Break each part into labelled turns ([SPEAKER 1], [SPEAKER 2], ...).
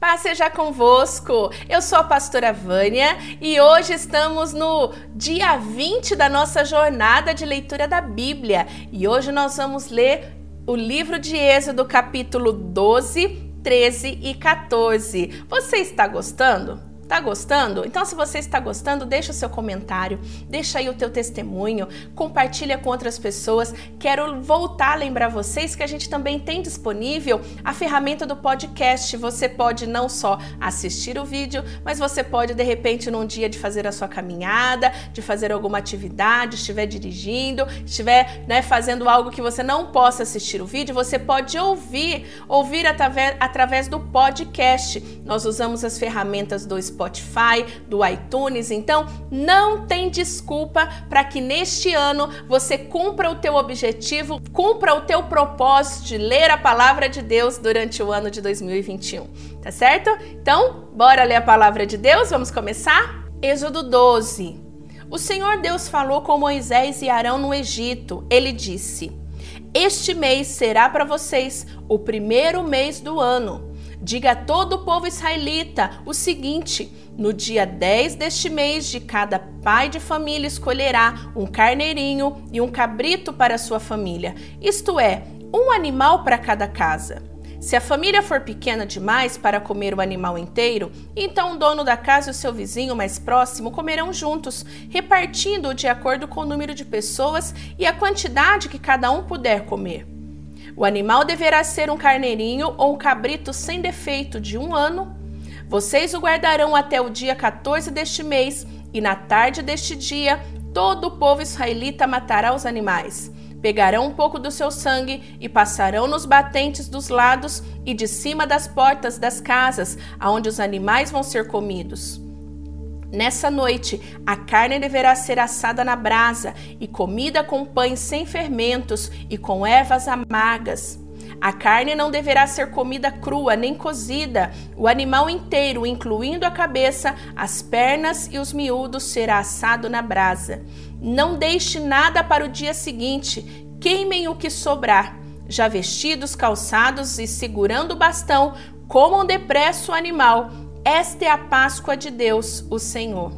[SPEAKER 1] Paz seja convosco. Eu sou a pastora Vânia e hoje estamos no dia 20 da nossa jornada de leitura da Bíblia. E hoje nós vamos ler o livro de Êxodo, capítulo 12, 13 e 14. Você está gostando? Tá gostando? Então, se você está gostando, deixa o seu comentário, deixa aí o teu testemunho, compartilha com outras pessoas. Quero voltar a lembrar vocês que a gente também tem disponível a ferramenta do podcast. Você pode não só assistir o vídeo, mas você pode de repente num dia de fazer a sua caminhada, de fazer alguma atividade, estiver dirigindo, estiver né, fazendo algo que você não possa assistir o vídeo, você pode ouvir, ouvir através, através do podcast. Nós usamos as ferramentas do Spotify Spotify, do iTunes. Então, não tem desculpa para que neste ano você cumpra o teu objetivo, cumpra o teu propósito de ler a palavra de Deus durante o ano de 2021. Tá certo? Então, bora ler a palavra de Deus? Vamos começar? Êxodo 12. O Senhor Deus falou com Moisés e Arão no Egito. Ele disse: Este mês será para vocês o primeiro mês do ano. Diga a todo o povo israelita o seguinte: no dia 10 deste mês, de cada pai de família escolherá um carneirinho e um cabrito para sua família, isto é, um animal para cada casa. Se a família for pequena demais para comer o animal inteiro, então o dono da casa e o seu vizinho mais próximo comerão juntos, repartindo-o de acordo com o número de pessoas e a quantidade que cada um puder comer. O animal deverá ser um carneirinho ou um cabrito sem defeito de um ano. Vocês o guardarão até o dia 14 deste mês, e na tarde deste dia, todo o povo israelita matará os animais. Pegarão um pouco do seu sangue e passarão nos batentes dos lados e de cima das portas das casas, aonde os animais vão ser comidos. Nessa noite, a carne deverá ser assada na brasa e comida com pães sem fermentos e com ervas amargas. A carne não deverá ser comida crua nem cozida. O animal inteiro, incluindo a cabeça, as pernas e os miúdos, será assado na brasa. Não deixe nada para o dia seguinte. Queimem o que sobrar. Já vestidos, calçados e segurando o bastão, comam depressa o animal esta é a Páscoa de Deus, o Senhor.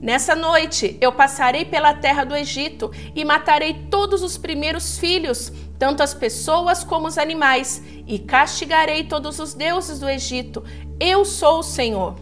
[SPEAKER 1] Nessa noite eu passarei pela terra do Egito e matarei todos os primeiros filhos, tanto as pessoas como os animais, e castigarei todos os deuses do Egito. Eu sou o Senhor.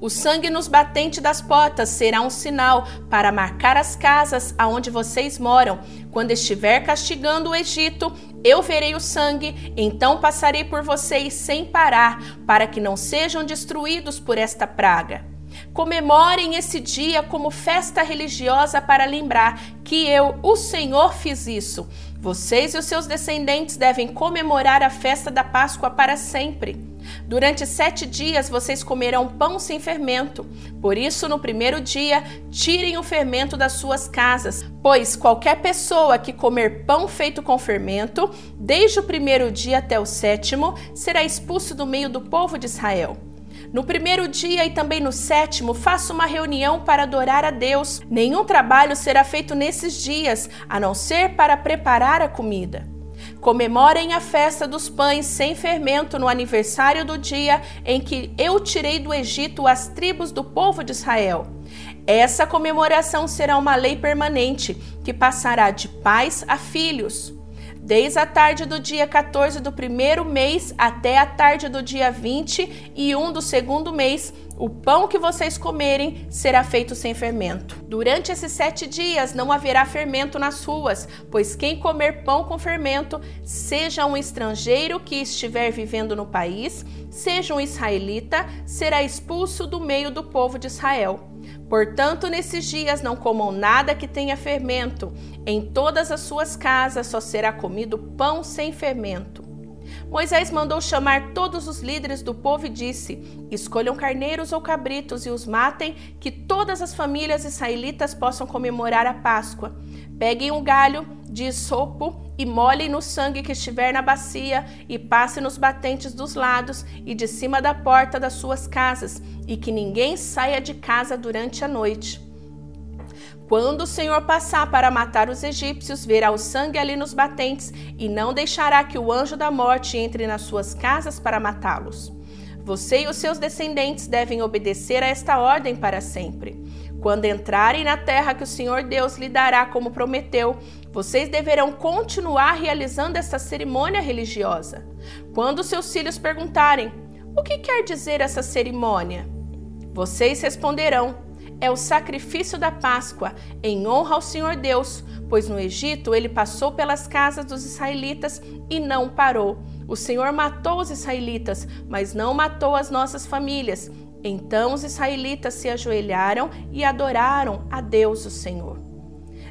[SPEAKER 1] O sangue nos batentes das portas será um sinal para marcar as casas aonde vocês moram. Quando estiver castigando o Egito, eu verei o sangue, então passarei por vocês sem parar, para que não sejam destruídos por esta praga. Comemorem esse dia como festa religiosa para lembrar que eu, o Senhor, fiz isso. Vocês e os seus descendentes devem comemorar a festa da Páscoa para sempre. Durante sete dias vocês comerão pão sem fermento. Por isso, no primeiro dia, tirem o fermento das suas casas, pois qualquer pessoa que comer pão feito com fermento, desde o primeiro dia até o sétimo, será expulso do meio do povo de Israel. No primeiro dia e também no sétimo, faça uma reunião para adorar a Deus. Nenhum trabalho será feito nesses dias, a não ser para preparar a comida. Comemorem a festa dos pães sem fermento no aniversário do dia em que eu tirei do Egito as tribos do povo de Israel. Essa comemoração será uma lei permanente que passará de pais a filhos. Desde a tarde do dia 14 do primeiro mês até a tarde do dia 20 e 1 do segundo mês, o pão que vocês comerem será feito sem fermento. Durante esses sete dias não haverá fermento nas ruas, pois quem comer pão com fermento, seja um estrangeiro que estiver vivendo no país, seja um israelita, será expulso do meio do povo de Israel. Portanto, nesses dias não comam nada que tenha fermento. Em todas as suas casas só será comido pão sem fermento. Moisés mandou chamar todos os líderes do povo e disse: Escolham carneiros ou cabritos e os matem, que todas as famílias israelitas possam comemorar a Páscoa. Peguem um galho de sopo e molhem no sangue que estiver na bacia e passe nos batentes dos lados e de cima da porta das suas casas, e que ninguém saia de casa durante a noite. Quando o Senhor passar para matar os egípcios, verá o sangue ali nos batentes e não deixará que o anjo da morte entre nas suas casas para matá-los. Você e os seus descendentes devem obedecer a esta ordem para sempre. Quando entrarem na terra que o Senhor Deus lhe dará como prometeu, vocês deverão continuar realizando esta cerimônia religiosa. Quando seus filhos perguntarem: O que quer dizer essa cerimônia? Vocês responderão: É o sacrifício da Páscoa, em honra ao Senhor Deus, pois no Egito ele passou pelas casas dos israelitas e não parou. O Senhor matou os israelitas, mas não matou as nossas famílias. Então os israelitas se ajoelharam e adoraram a Deus, o Senhor.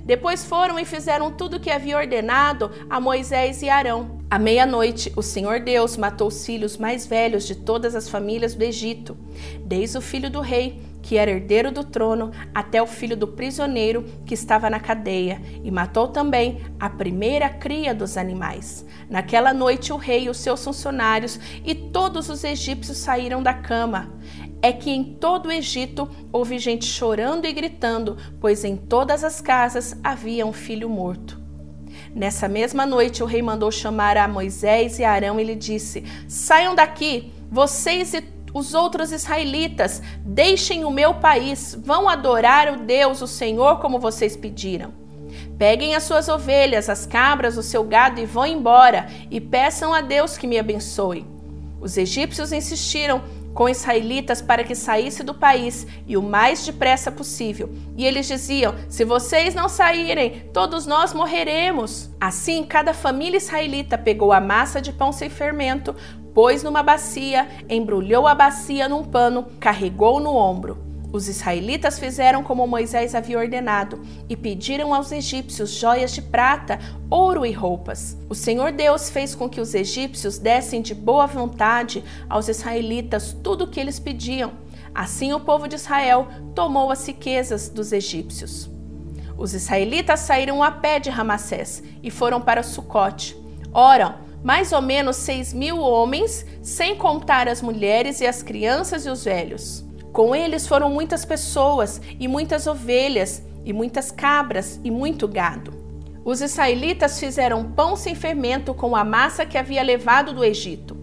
[SPEAKER 1] Depois foram e fizeram tudo o que havia ordenado a Moisés e Arão. À meia-noite, o Senhor Deus matou os filhos mais velhos de todas as famílias do Egito, desde o filho do rei, que era herdeiro do trono, até o filho do prisioneiro que estava na cadeia, e matou também a primeira cria dos animais. Naquela noite, o rei e os seus funcionários e todos os egípcios saíram da cama é que em todo o Egito houve gente chorando e gritando, pois em todas as casas havia um filho morto. Nessa mesma noite, o rei mandou chamar a Moisés e Arão e lhe disse: Saiam daqui, vocês e os outros israelitas, deixem o meu país, vão adorar o Deus, o Senhor, como vocês pediram. Peguem as suas ovelhas, as cabras, o seu gado e vão embora, e peçam a Deus que me abençoe. Os egípcios insistiram, com israelitas para que saísse do país e o mais depressa possível. E eles diziam: Se vocês não saírem, todos nós morreremos. Assim, cada família israelita pegou a massa de pão sem fermento, pôs numa bacia, embrulhou a bacia num pano, carregou no ombro. Os israelitas fizeram como Moisés havia ordenado e pediram aos egípcios joias de prata, ouro e roupas. O Senhor Deus fez com que os egípcios dessem de boa vontade aos israelitas tudo o que eles pediam. Assim o povo de Israel tomou as riquezas dos egípcios. Os israelitas saíram a pé de Ramassés e foram para Sucote. Ora, mais ou menos seis mil homens, sem contar as mulheres e as crianças e os velhos. Com eles foram muitas pessoas e muitas ovelhas e muitas cabras e muito gado. Os israelitas fizeram pão sem fermento com a massa que havia levado do Egito,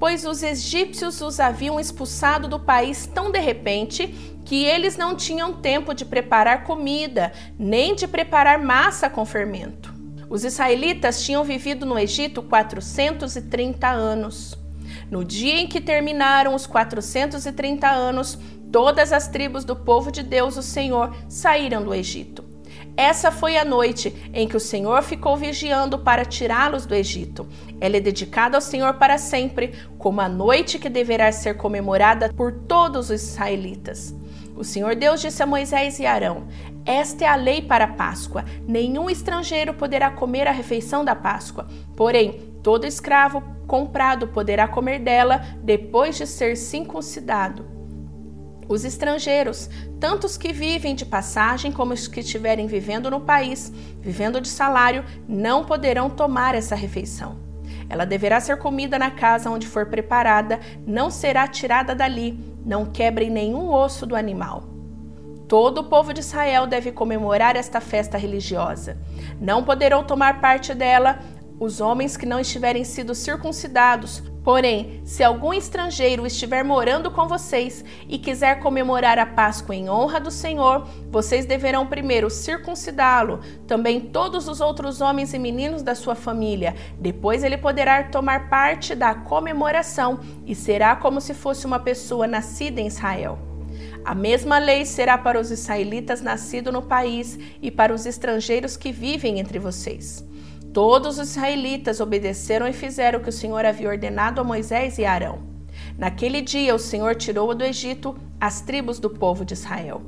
[SPEAKER 1] pois os egípcios os haviam expulsado do país tão de repente que eles não tinham tempo de preparar comida, nem de preparar massa com fermento. Os israelitas tinham vivido no Egito 430 anos. No dia em que terminaram os 430 anos, Todas as tribos do povo de Deus, o Senhor, saíram do Egito. Essa foi a noite em que o Senhor ficou vigiando para tirá-los do Egito. Ela é dedicada ao Senhor para sempre, como a noite que deverá ser comemorada por todos os israelitas. O Senhor Deus disse a Moisés e Arão: Esta é a lei para a Páscoa. Nenhum estrangeiro poderá comer a refeição da Páscoa. Porém, todo escravo comprado poderá comer dela depois de ser circuncidado. Os estrangeiros, tanto os que vivem de passagem como os que estiverem vivendo no país, vivendo de salário, não poderão tomar essa refeição. Ela deverá ser comida na casa onde for preparada, não será tirada dali, não quebrem nenhum osso do animal. Todo o povo de Israel deve comemorar esta festa religiosa. Não poderão tomar parte dela os homens que não estiverem sido circuncidados. Porém, se algum estrangeiro estiver morando com vocês e quiser comemorar a Páscoa em honra do Senhor, vocês deverão primeiro circuncidá-lo, também todos os outros homens e meninos da sua família. Depois ele poderá tomar parte da comemoração e será como se fosse uma pessoa nascida em Israel. A mesma lei será para os israelitas nascidos no país e para os estrangeiros que vivem entre vocês. Todos os israelitas obedeceram e fizeram o que o Senhor havia ordenado a Moisés e Arão. Naquele dia, o Senhor tirou do Egito as tribos do povo de Israel.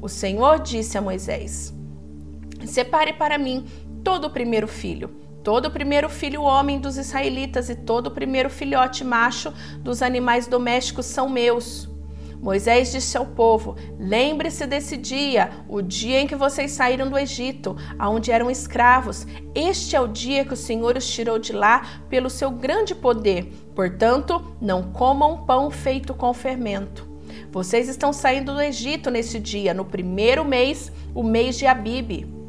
[SPEAKER 1] O Senhor disse a Moisés: Separe para mim todo o primeiro filho, todo o primeiro filho homem dos israelitas e todo o primeiro filhote macho dos animais domésticos são meus. Moisés disse ao povo: Lembre-se desse dia, o dia em que vocês saíram do Egito, aonde eram escravos. Este é o dia que o Senhor os tirou de lá pelo seu grande poder. Portanto, não comam pão feito com fermento. Vocês estão saindo do Egito nesse dia, no primeiro mês, o mês de Abibe.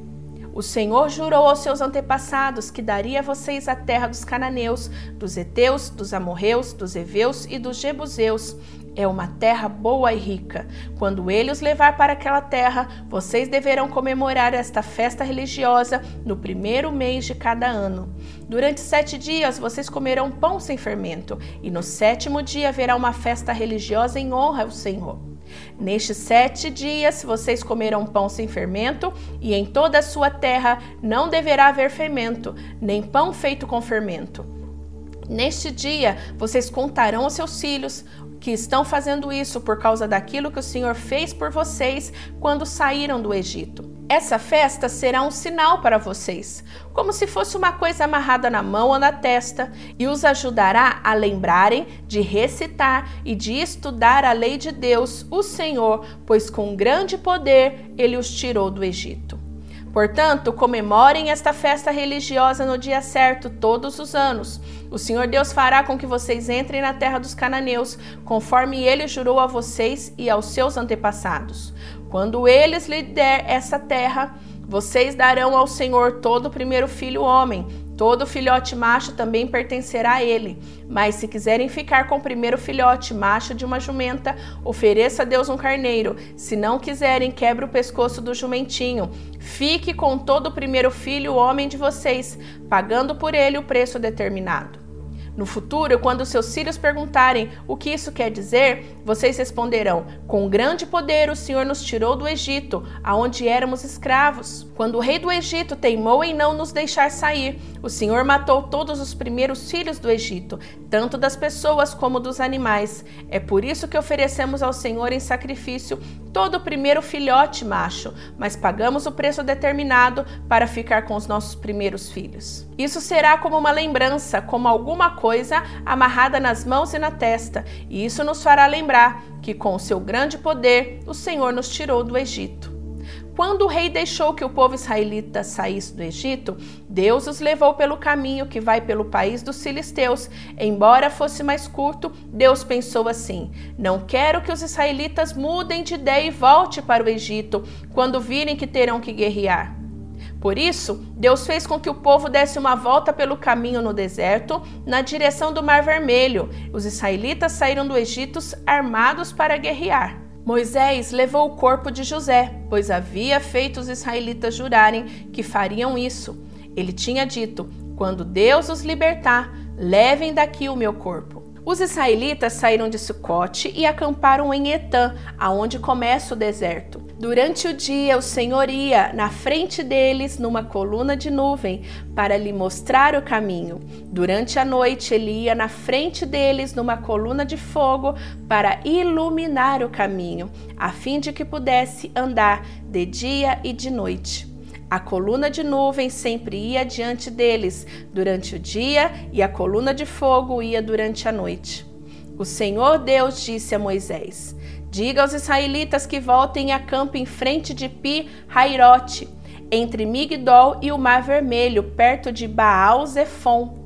[SPEAKER 1] O Senhor jurou aos seus antepassados que daria a vocês a terra dos cananeus, dos heteus, dos amorreus, dos heveus e dos jebuseus. É uma terra boa e rica. Quando ele os levar para aquela terra, vocês deverão comemorar esta festa religiosa no primeiro mês de cada ano. Durante sete dias vocês comerão pão sem fermento, e no sétimo dia haverá uma festa religiosa em honra ao Senhor. Nestes sete dias vocês comerão pão sem fermento, e em toda a sua terra não deverá haver fermento, nem pão feito com fermento. Neste dia vocês contarão aos seus filhos que estão fazendo isso por causa daquilo que o Senhor fez por vocês quando saíram do Egito. Essa festa será um sinal para vocês, como se fosse uma coisa amarrada na mão ou na testa, e os ajudará a lembrarem de recitar e de estudar a lei de Deus, o Senhor, pois com grande poder ele os tirou do Egito. Portanto, comemorem esta festa religiosa no dia certo todos os anos. O Senhor Deus fará com que vocês entrem na terra dos cananeus, conforme ele jurou a vocês e aos seus antepassados. Quando eles lhe der essa terra, vocês darão ao Senhor todo o primeiro filho homem, todo filhote macho também pertencerá a ele. Mas se quiserem ficar com o primeiro filhote macho de uma jumenta, ofereça a Deus um carneiro. Se não quiserem, quebre o pescoço do jumentinho. Fique com todo o primeiro filho homem de vocês, pagando por ele o preço determinado. No futuro, quando seus filhos perguntarem o que isso quer dizer, vocês responderão: Com grande poder o Senhor nos tirou do Egito, aonde éramos escravos. Quando o rei do Egito teimou em não nos deixar sair, o Senhor matou todos os primeiros filhos do Egito, tanto das pessoas como dos animais. É por isso que oferecemos ao Senhor em sacrifício todo o primeiro filhote macho, mas pagamos o preço determinado para ficar com os nossos primeiros filhos. Isso será como uma lembrança, como alguma coisa amarrada nas mãos e na testa, e isso nos fará lembrar que, com o seu grande poder, o Senhor nos tirou do Egito. Quando o rei deixou que o povo israelita saísse do Egito, Deus os levou pelo caminho que vai pelo país dos filisteus. Embora fosse mais curto, Deus pensou assim: Não quero que os israelitas mudem de ideia e voltem para o Egito quando virem que terão que guerrear. Por isso, Deus fez com que o povo desse uma volta pelo caminho no deserto, na direção do Mar Vermelho. Os israelitas saíram do Egito armados para guerrear. Moisés levou o corpo de José, pois havia feito os israelitas jurarem que fariam isso. Ele tinha dito: Quando Deus os libertar, levem daqui o meu corpo. Os israelitas saíram de Sucote e acamparam em Etã, aonde começa o deserto. Durante o dia, o Senhor ia na frente deles numa coluna de nuvem para lhe mostrar o caminho. Durante a noite, ele ia na frente deles numa coluna de fogo para iluminar o caminho, a fim de que pudesse andar de dia e de noite. A coluna de nuvem sempre ia diante deles durante o dia e a coluna de fogo ia durante a noite. O Senhor Deus disse a Moisés: Diga aos israelitas que voltem a campo em frente de Pi Hairote, entre Migdol e o Mar Vermelho, perto de Baal Zephon.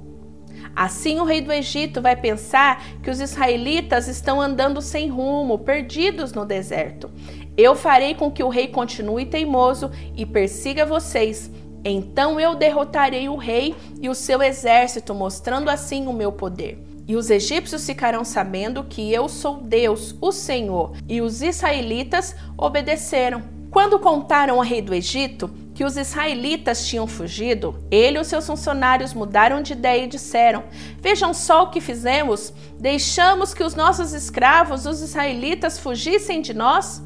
[SPEAKER 1] Assim o rei do Egito vai pensar que os israelitas estão andando sem rumo, perdidos no deserto. Eu farei com que o rei continue teimoso e persiga vocês. Então eu derrotarei o rei e o seu exército, mostrando assim o meu poder. E os egípcios ficarão sabendo que eu sou Deus, o Senhor. E os israelitas obedeceram. Quando contaram ao rei do Egito que os israelitas tinham fugido, ele e os seus funcionários mudaram de ideia e disseram: Vejam só o que fizemos. Deixamos que os nossos escravos, os israelitas, fugissem de nós?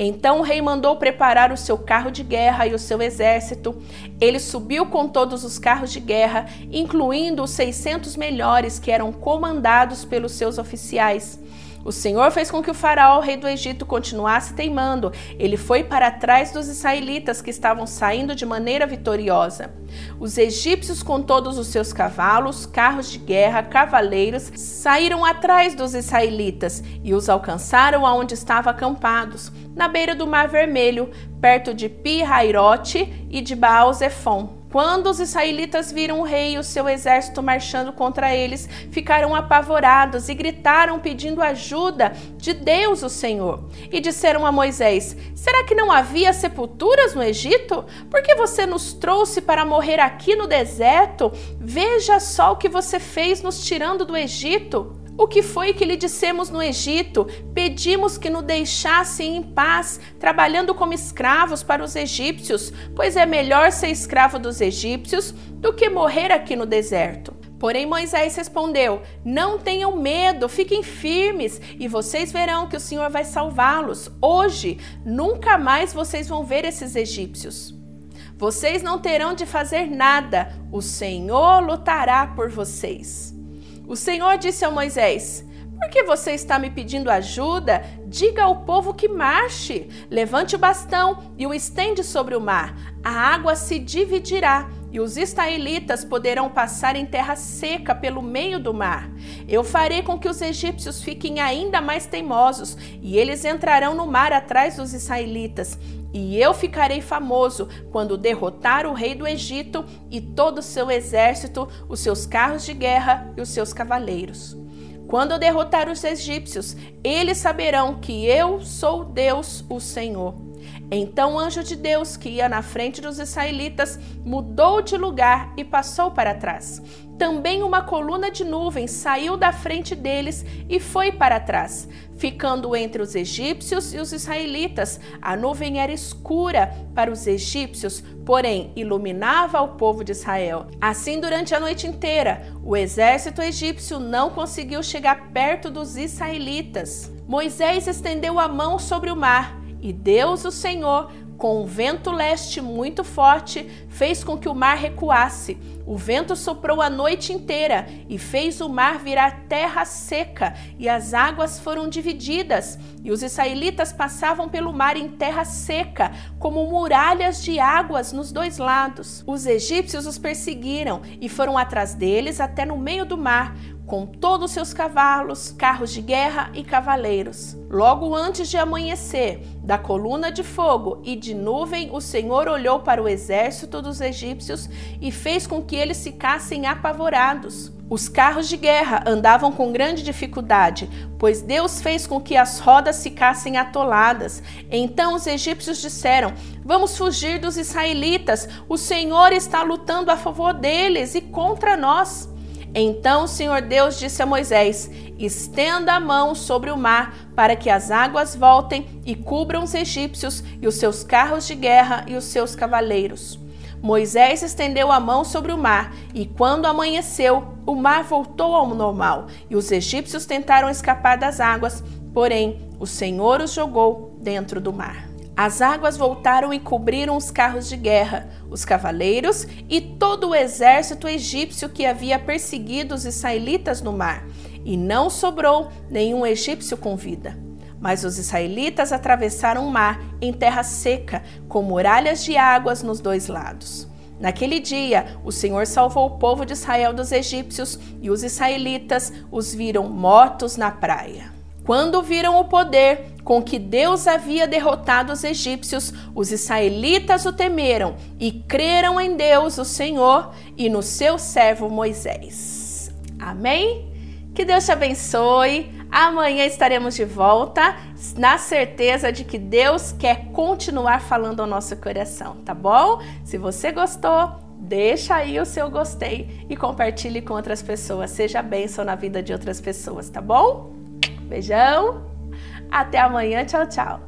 [SPEAKER 1] Então o rei mandou preparar o seu carro de guerra e o seu exército. Ele subiu com todos os carros de guerra, incluindo os 600 melhores que eram comandados pelos seus oficiais. O Senhor fez com que o faraó, rei do Egito, continuasse teimando. Ele foi para trás dos israelitas que estavam saindo de maneira vitoriosa. Os egípcios, com todos os seus cavalos, carros de guerra, cavaleiros, saíram atrás dos israelitas e os alcançaram aonde estavam acampados, na beira do Mar Vermelho, perto de Pi-Hairote e de Baal-Zephon. Quando os israelitas viram o rei e o seu exército marchando contra eles, ficaram apavorados e gritaram pedindo ajuda de Deus, o Senhor. E disseram a Moisés: Será que não havia sepulturas no Egito? Por que você nos trouxe para morrer aqui no deserto? Veja só o que você fez nos tirando do Egito. O que foi que lhe dissemos no Egito? Pedimos que nos deixassem em paz, trabalhando como escravos para os egípcios, pois é melhor ser escravo dos egípcios do que morrer aqui no deserto. Porém, Moisés respondeu: Não tenham medo, fiquem firmes e vocês verão que o Senhor vai salvá-los. Hoje, nunca mais vocês vão ver esses egípcios. Vocês não terão de fazer nada, o Senhor lutará por vocês. O Senhor disse a Moisés: Por que você está me pedindo ajuda? Diga ao povo que marche. Levante o bastão e o estende sobre o mar. A água se dividirá e os israelitas poderão passar em terra seca pelo meio do mar. Eu farei com que os egípcios fiquem ainda mais teimosos e eles entrarão no mar atrás dos israelitas. E eu ficarei famoso quando derrotar o rei do Egito e todo o seu exército, os seus carros de guerra e os seus cavaleiros. Quando derrotar os egípcios, eles saberão que eu sou Deus, o Senhor. Então o anjo de Deus, que ia na frente dos israelitas, mudou de lugar e passou para trás. Também uma coluna de nuvem saiu da frente deles e foi para trás, ficando entre os egípcios e os israelitas. A nuvem era escura para os egípcios, porém iluminava o povo de Israel. Assim, durante a noite inteira, o exército egípcio não conseguiu chegar perto dos israelitas. Moisés estendeu a mão sobre o mar e Deus, o Senhor, com um vento leste muito forte, fez com que o mar recuasse. O vento soprou a noite inteira e fez o mar virar terra seca, e as águas foram divididas. E os israelitas passavam pelo mar em terra seca, como muralhas de águas nos dois lados. Os egípcios os perseguiram e foram atrás deles até no meio do mar com todos os seus cavalos, carros de guerra e cavaleiros. Logo antes de amanhecer, da coluna de fogo e de nuvem, o Senhor olhou para o exército dos egípcios e fez com que eles ficassem apavorados. Os carros de guerra andavam com grande dificuldade, pois Deus fez com que as rodas ficassem atoladas. Então os egípcios disseram: Vamos fugir dos israelitas, o Senhor está lutando a favor deles e contra nós. Então o Senhor Deus disse a Moisés: Estenda a mão sobre o mar, para que as águas voltem e cubram os egípcios e os seus carros de guerra e os seus cavaleiros. Moisés estendeu a mão sobre o mar, e quando amanheceu, o mar voltou ao normal, e os egípcios tentaram escapar das águas, porém o Senhor os jogou dentro do mar. As águas voltaram e cobriram os carros de guerra, os cavaleiros e todo o exército egípcio que havia perseguido os israelitas no mar, e não sobrou nenhum egípcio com vida. Mas os israelitas atravessaram o mar em terra seca, com muralhas de águas nos dois lados. Naquele dia, o Senhor salvou o povo de Israel dos egípcios e os israelitas os viram mortos na praia. Quando viram o poder com que Deus havia derrotado os egípcios, os israelitas o temeram e creram em Deus, o Senhor, e no seu servo Moisés. Amém? Que Deus te abençoe. Amanhã estaremos de volta, na certeza de que Deus quer continuar falando ao nosso coração, tá bom? Se você gostou, deixa aí o seu gostei e compartilhe com outras pessoas. Seja bênção na vida de outras pessoas, tá bom? Beijão, até amanhã, tchau, tchau.